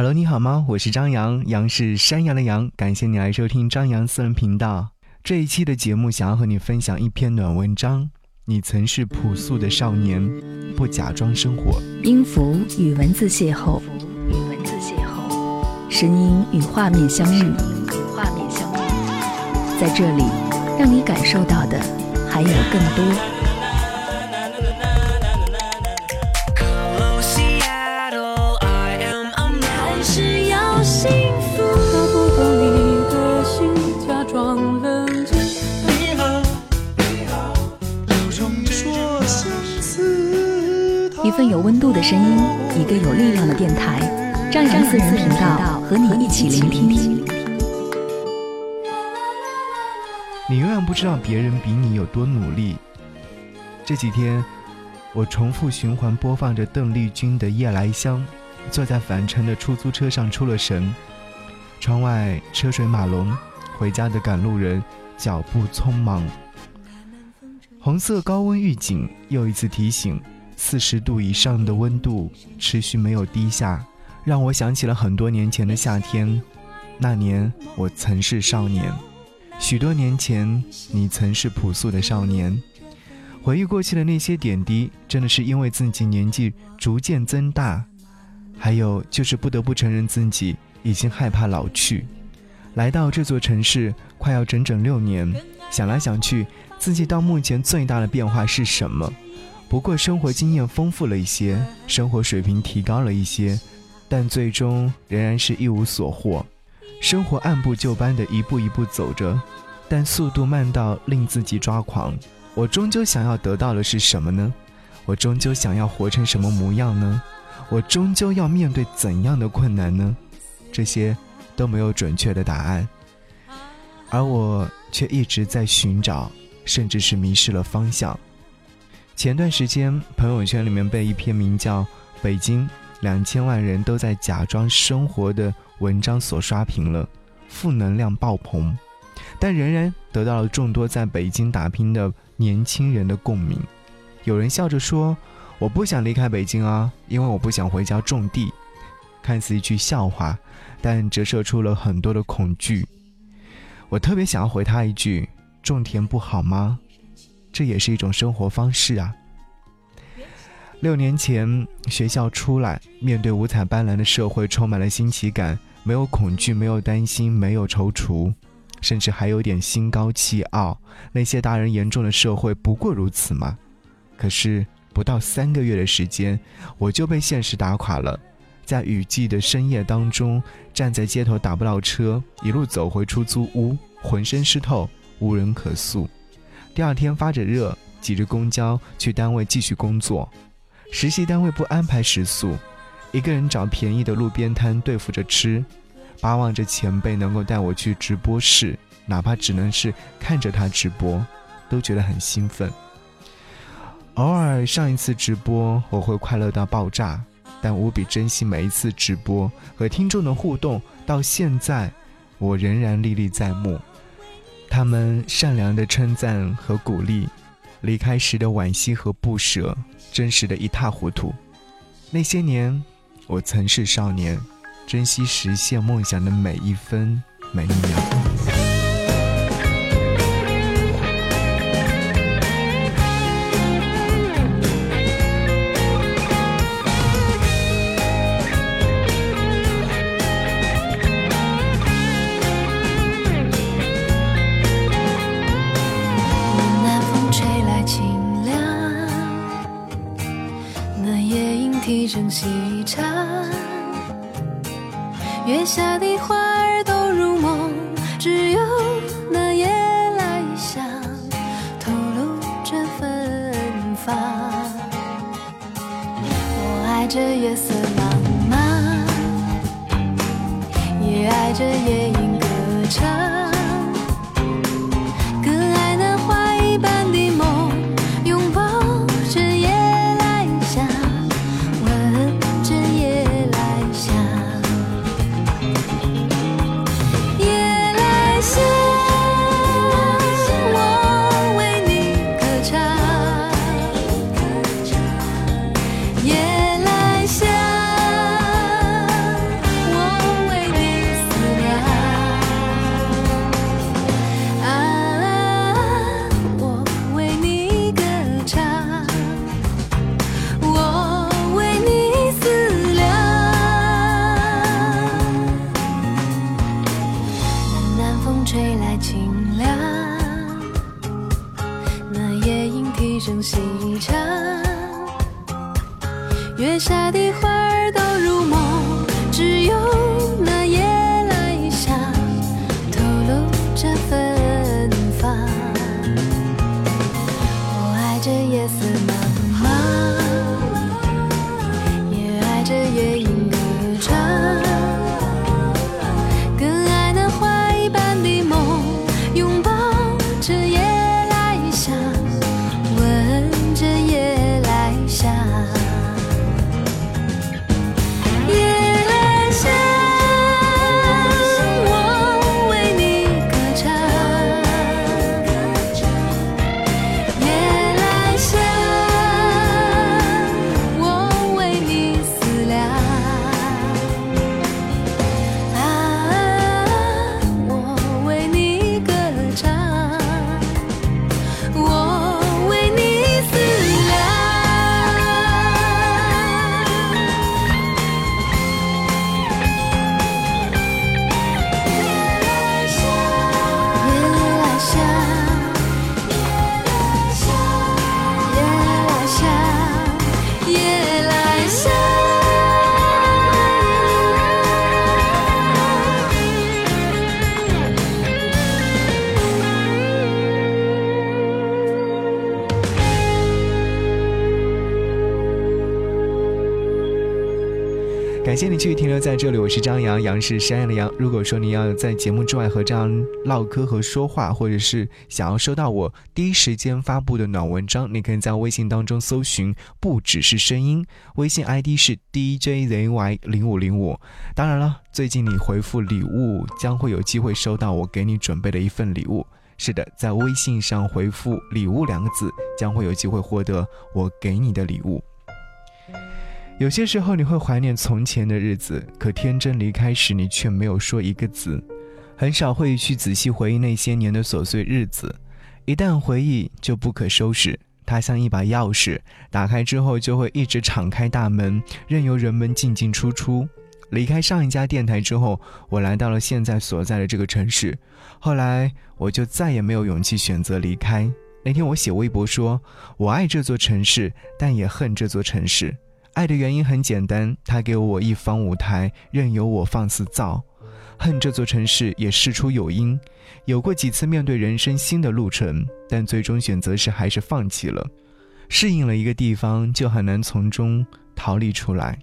Hello，你好吗？我是张扬，杨是山羊的羊。感谢你来收听张扬私人频道。这一期的节目，想要和你分享一篇暖文章。你曾是朴素的少年，不假装生活。音符与文字邂逅，与文字邂逅，声音与画面相遇，与画面相遇。在这里，让你感受到的还有更多。一份有温度的声音，一个有力量的电台，张扬私人频道和你一起聆听。你永远不知道别人比你有多努力。这几天，我重复循环播放着邓丽君的《夜来香》，坐在返程的出租车上出了神。窗外车水马龙，回家的赶路人脚步匆忙。红色高温预警又一次提醒。四十度以上的温度持续没有低下，让我想起了很多年前的夏天。那年我曾是少年，许多年前你曾是朴素的少年。回忆过去的那些点滴，真的是因为自己年纪逐渐增大，还有就是不得不承认自己已经害怕老去。来到这座城市快要整整六年，想来想去，自己到目前最大的变化是什么？不过生活经验丰富了一些，生活水平提高了一些，但最终仍然是一无所获。生活按部就班的一步一步走着，但速度慢到令自己抓狂。我终究想要得到的是什么呢？我终究想要活成什么模样呢？我终究要面对怎样的困难呢？这些都没有准确的答案，而我却一直在寻找，甚至是迷失了方向。前段时间，朋友圈里面被一篇名叫《北京两千万人都在假装生活》的文章所刷屏了，负能量爆棚，但仍然得到了众多在北京打拼的年轻人的共鸣。有人笑着说：“我不想离开北京啊，因为我不想回家种地。”看似一句笑话，但折射出了很多的恐惧。我特别想要回他一句：“种田不好吗？”这也是一种生活方式啊！六年前学校出来，面对五彩斑斓的社会，充满了新奇感，没有恐惧，没有担心，没有踌躇，甚至还有点心高气傲。那些大人眼中的社会不过如此嘛？可是不到三个月的时间，我就被现实打垮了。在雨季的深夜当中，站在街头打不到车，一路走回出租屋，浑身湿透，无人可诉。第二天发着热，挤着公交去单位继续工作。实习单位不安排食宿，一个人找便宜的路边摊对付着吃，巴望着前辈能够带我去直播室，哪怕只能是看着他直播，都觉得很兴奋。偶尔上一次直播，我会快乐到爆炸，但无比珍惜每一次直播和听众的互动。到现在，我仍然历历在目。他们善良的称赞和鼓励，离开时的惋惜和不舍，真实的一塌糊涂。那些年，我曾是少年，珍惜实现梦想的每一分每一秒。发。我爱这夜色茫茫，也爱这夜莺歌唱。这夜色茫茫感谢你继续停留在这里，我是张扬，杨是山羊的羊。如果说你要在节目之外和张扬唠嗑和说话，或者是想要收到我第一时间发布的暖文章，你可以在微信当中搜寻“不只是声音”，微信 ID 是 DJZY 零五零五。当然了，最近你回复礼物，将会有机会收到我给你准备的一份礼物。是的，在微信上回复“礼物”两个字，将会有机会获得我给你的礼物。有些时候你会怀念从前的日子，可天真离开时，你却没有说一个字，很少会去仔细回忆那些年的琐碎日子。一旦回忆，就不可收拾。它像一把钥匙，打开之后就会一直敞开大门，任由人们进进出出。离开上一家电台之后，我来到了现在所在的这个城市。后来，我就再也没有勇气选择离开。那天，我写微博说：“我爱这座城市，但也恨这座城市。”爱的原因很简单，他给我一方舞台，任由我放肆造。恨这座城市也事出有因，有过几次面对人生新的路程，但最终选择是还是放弃了。适应了一个地方，就很难从中逃离出来。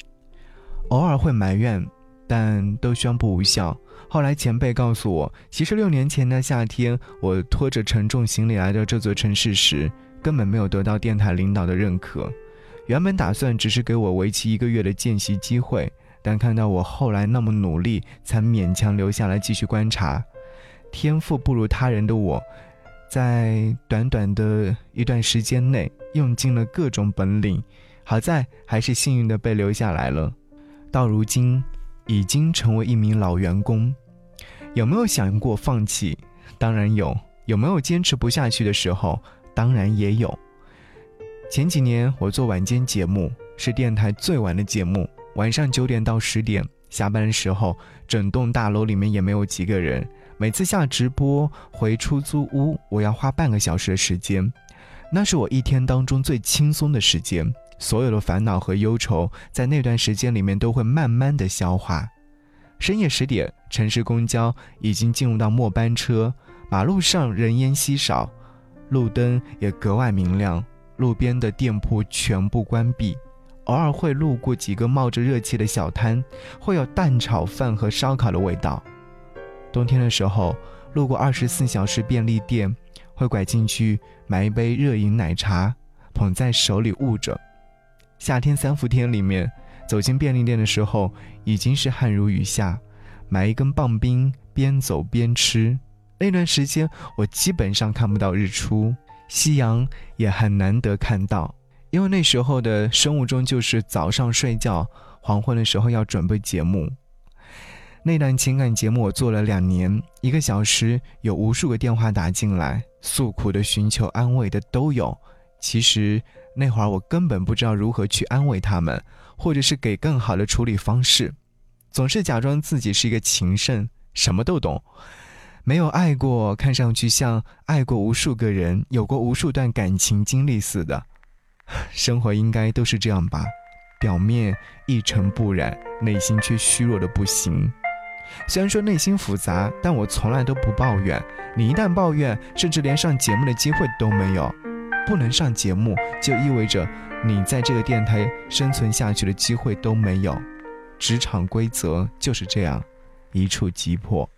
偶尔会埋怨，但都宣布无效。后来前辈告诉我，其实六年前的夏天，我拖着沉重行李来到这座城市时，根本没有得到电台领导的认可。原本打算只是给我为期一个月的见习机会，但看到我后来那么努力，才勉强留下来继续观察。天赋不如他人的我，在短短的一段时间内用尽了各种本领，好在还是幸运的被留下来了。到如今，已经成为一名老员工。有没有想过放弃？当然有。有没有坚持不下去的时候？当然也有。前几年我做晚间节目，是电台最晚的节目，晚上九点到十点。下班的时候，整栋大楼里面也没有几个人。每次下直播回出租屋，我要花半个小时的时间，那是我一天当中最轻松的时间。所有的烦恼和忧愁，在那段时间里面都会慢慢的消化。深夜十点，城市公交已经进入到末班车，马路上人烟稀少，路灯也格外明亮。路边的店铺全部关闭，偶尔会路过几个冒着热气的小摊，会有蛋炒饭和烧烤的味道。冬天的时候，路过二十四小时便利店，会拐进去买一杯热饮奶茶，捧在手里捂着。夏天三伏天里面，走进便利店的时候已经是汗如雨下，买一根棒冰，边走边吃。那段时间，我基本上看不到日出。夕阳也很难得看到，因为那时候的生物钟就是早上睡觉，黄昏的时候要准备节目。那段情感节目我做了两年，一个小时有无数个电话打进来，诉苦的、寻求安慰的都有。其实那会儿我根本不知道如何去安慰他们，或者是给更好的处理方式，总是假装自己是一个情圣，什么都懂。没有爱过，看上去像爱过无数个人，有过无数段感情经历似的。生活应该都是这样吧？表面一尘不染，内心却虚弱的不行。虽然说内心复杂，但我从来都不抱怨。你一旦抱怨，甚至连上节目的机会都没有。不能上节目，就意味着你在这个电台生存下去的机会都没有。职场规则就是这样，一触即破。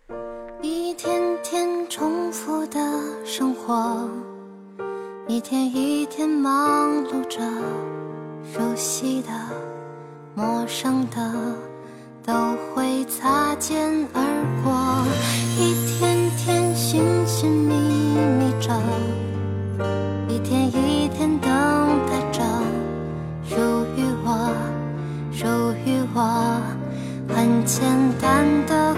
活一天一天忙碌着，熟悉的、陌生的都会擦肩而过，一天天寻寻觅觅着，一天一天等待着，属于我，属于我，很简单的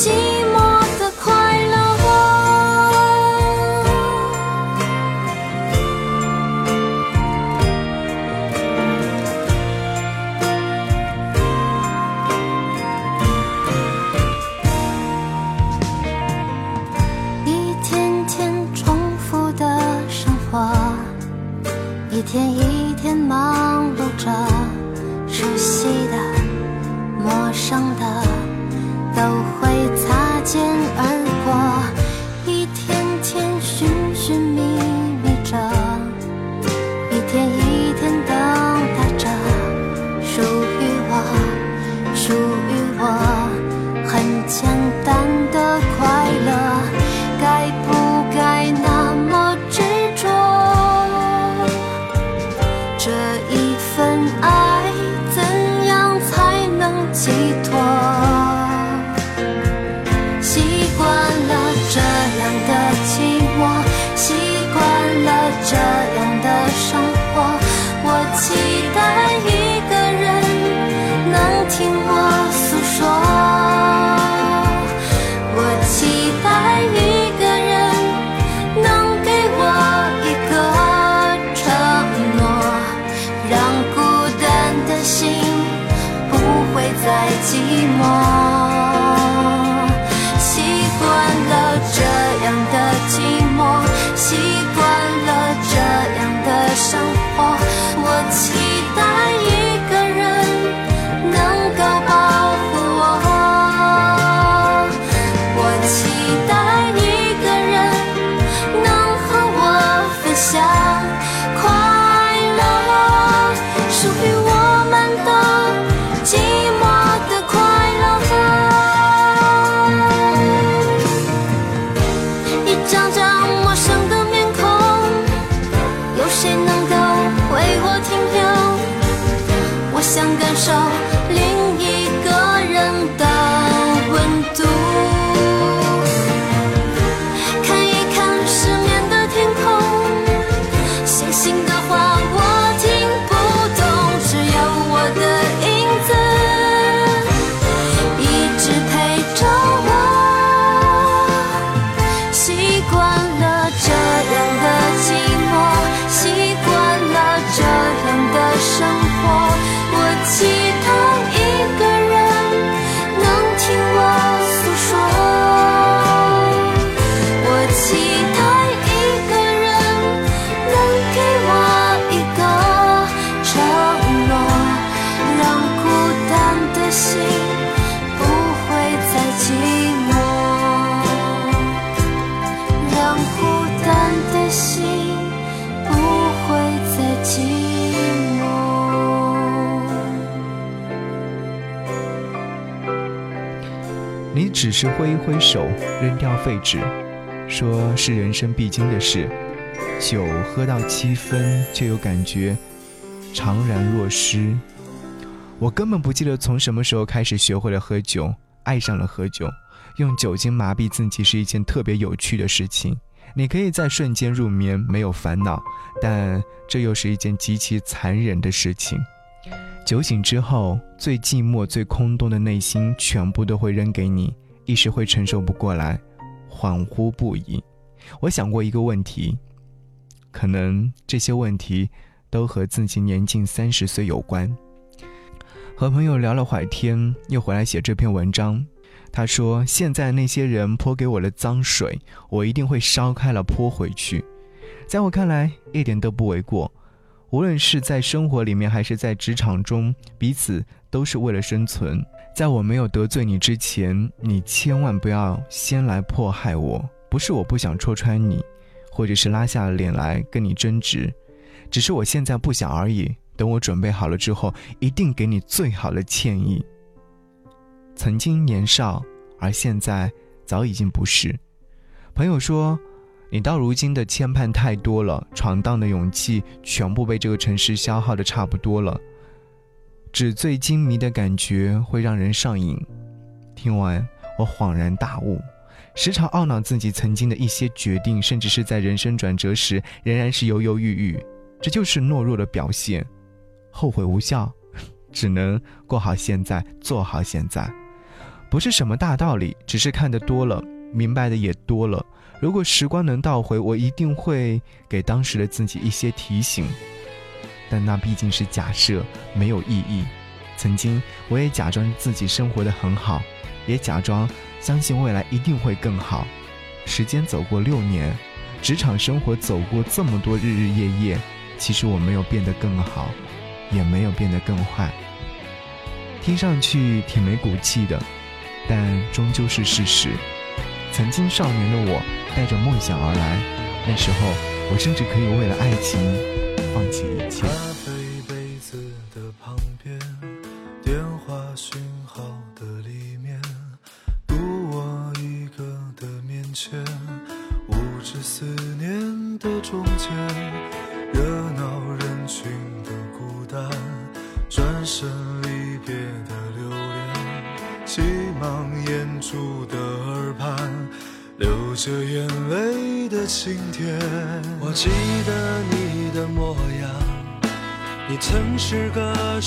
心只是挥一挥手，扔掉废纸，说是人生必经的事。酒喝到七分，却又感觉怅然若失。我根本不记得从什么时候开始学会了喝酒，爱上了喝酒。用酒精麻痹自己是一件特别有趣的事情。你可以在瞬间入眠，没有烦恼，但这又是一件极其残忍的事情。酒醒之后，最寂寞、最空洞的内心全部都会扔给你，一时会承受不过来，恍惚不已。我想过一个问题。可能这些问题都和自己年近三十岁有关。和朋友聊了会天，又回来写这篇文章。他说：“现在那些人泼给我的脏水，我一定会烧开了泼回去。”在我看来，一点都不为过。无论是在生活里面，还是在职场中，彼此都是为了生存。在我没有得罪你之前，你千万不要先来迫害我。不是我不想戳穿你。或者是拉下脸来跟你争执，只是我现在不想而已。等我准备好了之后，一定给你最好的歉意。曾经年少，而现在早已经不是。朋友说，你到如今的牵绊太多了，闯荡的勇气全部被这个城市消耗的差不多了。纸醉金迷的感觉会让人上瘾。听完，我恍然大悟。时常懊恼自己曾经的一些决定，甚至是在人生转折时仍然是犹犹豫豫，这就是懦弱的表现。后悔无效，只能过好现在，做好现在，不是什么大道理，只是看得多了，明白的也多了。如果时光能倒回，我一定会给当时的自己一些提醒，但那毕竟是假设，没有意义。曾经我也假装自己生活的很好，也假装。相信未来一定会更好。时间走过六年，职场生活走过这么多日日夜夜，其实我没有变得更好，也没有变得更坏。听上去挺没骨气的，但终究是事实。曾经少年的我带着梦想而来，那时候我甚至可以为了爱情放弃一切。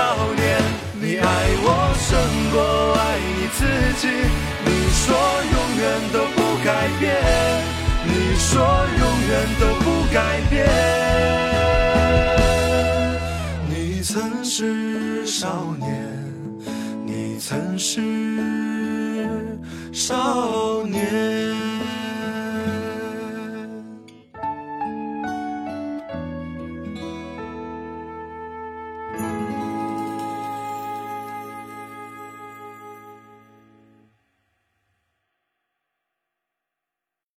少年，你爱我胜过爱你自己。你说永远都不改变，你说永远都不改变。你曾是少年，你曾是少年。